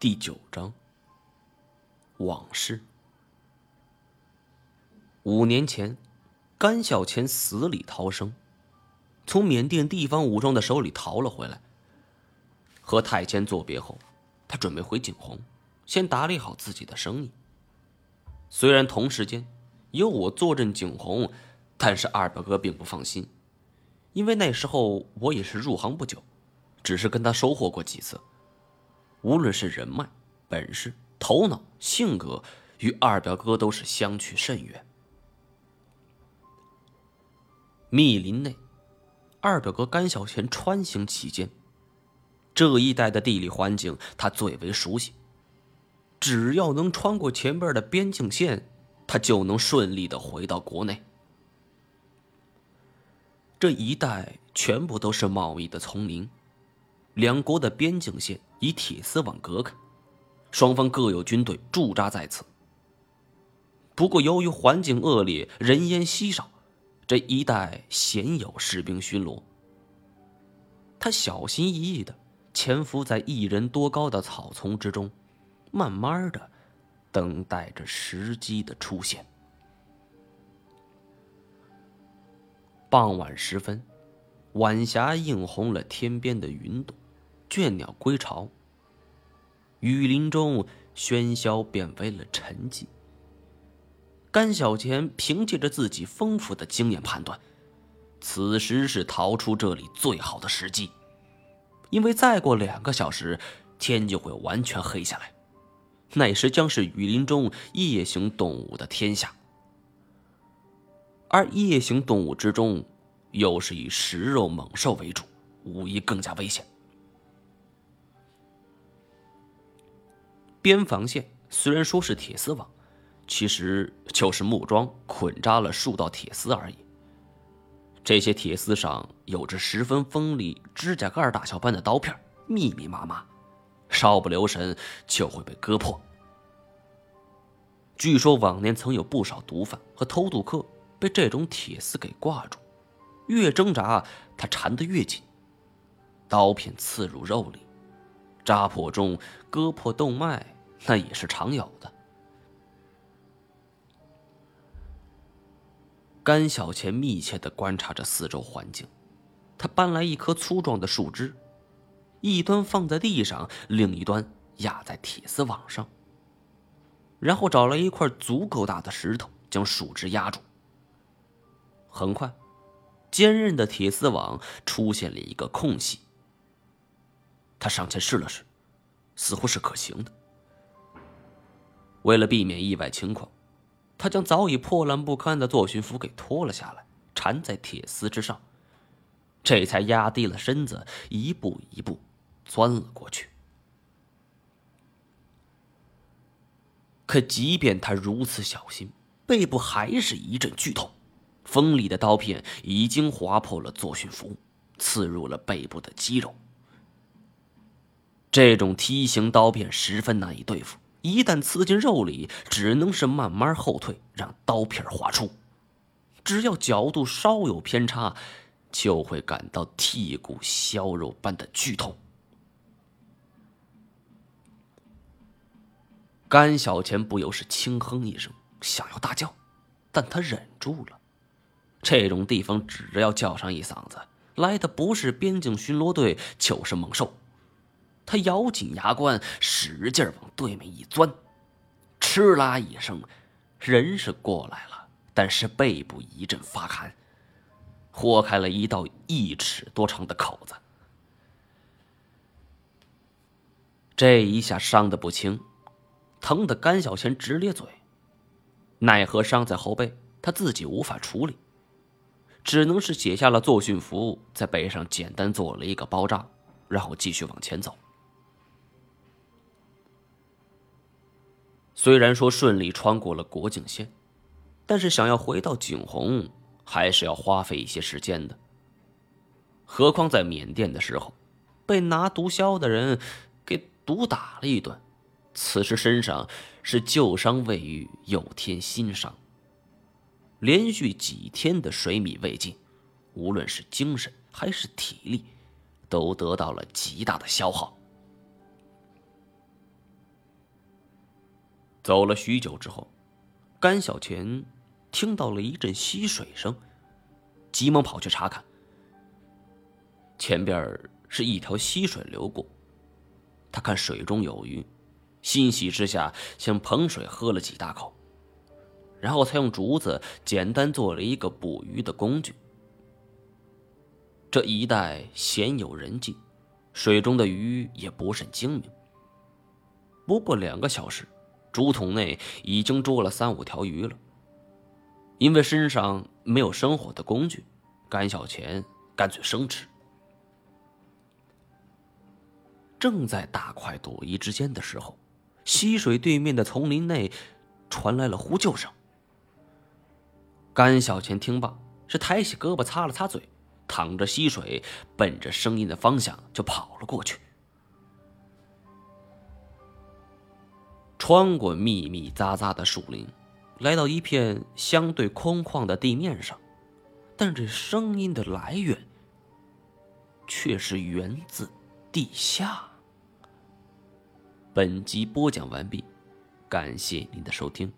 第九章。往事。五年前，甘小钱死里逃生，从缅甸地方武装的手里逃了回来。和太监作别后，他准备回景洪，先打理好自己的生意。虽然同时间有我坐镇景洪，但是二表哥并不放心，因为那时候我也是入行不久，只是跟他收获过几次。无论是人脉、本事、头脑、性格，与二表哥都是相去甚远。密林内，二表哥甘小贤穿行其间，这一带的地理环境他最为熟悉。只要能穿过前边的边境线，他就能顺利的回到国内。这一带全部都是茂密的丛林。两国的边境线以铁丝网隔开，双方各有军队驻扎在此。不过，由于环境恶劣，人烟稀少，这一带鲜有士兵巡逻。他小心翼翼的潜伏在一人多高的草丛之中，慢慢的等待着时机的出现。傍晚时分，晚霞映红了天边的云朵。倦鸟归巢，雨林中喧嚣变为了沉寂。甘小钱凭借着自己丰富的经验判断，此时是逃出这里最好的时机，因为再过两个小时，天就会完全黑下来，那时将是雨林中夜行动物的天下。而夜行动物之中，又是以食肉猛兽为主，无疑更加危险。边防线虽然说是铁丝网，其实就是木桩捆扎了数道铁丝而已。这些铁丝上有着十分锋利、指甲盖大小般的刀片，密密麻麻，稍不留神就会被割破。据说往年曾有不少毒贩和偷渡客被这种铁丝给挂住，越挣扎，它缠得越紧，刀片刺入肉里，扎破中割破动脉。那也是常有的。甘小钱密切的观察着四周环境，他搬来一棵粗壮的树枝，一端放在地上，另一端压在铁丝网上。然后找来一块足够大的石头，将树枝压住。很快，坚韧的铁丝网出现了一个空隙。他上前试了试，似乎是可行的。为了避免意外情况，他将早已破烂不堪的作训服给脱了下来，缠在铁丝之上，这才压低了身子，一步一步钻了过去。可即便他如此小心，背部还是一阵剧痛，锋利的刀片已经划破了作训服，刺入了背部的肌肉。这种梯形刀片十分难以对付。一旦刺进肉里，只能是慢慢后退，让刀片划出。只要角度稍有偏差，就会感到剔骨削肉般的剧痛。甘小钱不由是轻哼一声，想要大叫，但他忍住了。这种地方，只要叫上一嗓子，来的不是边境巡逻队，就是猛兽。他咬紧牙关，使劲往对面一钻，哧啦一声，人是过来了，但是背部一阵发寒，豁开了一道一尺多长的口子。这一下伤的不轻，疼得甘小钱直咧嘴，奈何伤在后背，他自己无法处理，只能是解下了作训服，在背上简单做了一个包扎，然后继续往前走。虽然说顺利穿过了国境线，但是想要回到景洪，还是要花费一些时间的。何况在缅甸的时候，被拿毒枭的人给毒打了一顿，此时身上是旧伤未愈，又添新伤。连续几天的水米未进，无论是精神还是体力，都得到了极大的消耗。走了许久之后，甘小钱听到了一阵溪水声，急忙跑去查看。前边是一条溪水流过，他看水中有鱼，欣喜之下先捧水喝了几大口，然后才用竹子简单做了一个捕鱼的工具。这一带鲜有人迹，水中的鱼也不甚精明。不过两个小时，竹筒内已经捉了三五条鱼了。因为身上没有生火的工具，甘小钱干脆生吃。正在大快朵颐之间的时候，溪水对面的丛林内传来了呼救声。甘小钱听罢，是抬起胳膊擦了擦嘴，淌着溪水，奔着声音的方向就跑了过去。穿过密密匝匝的树林，来到一片相对空旷的地面上，但这声音的来源却是源自地下。本集播讲完毕，感谢您的收听。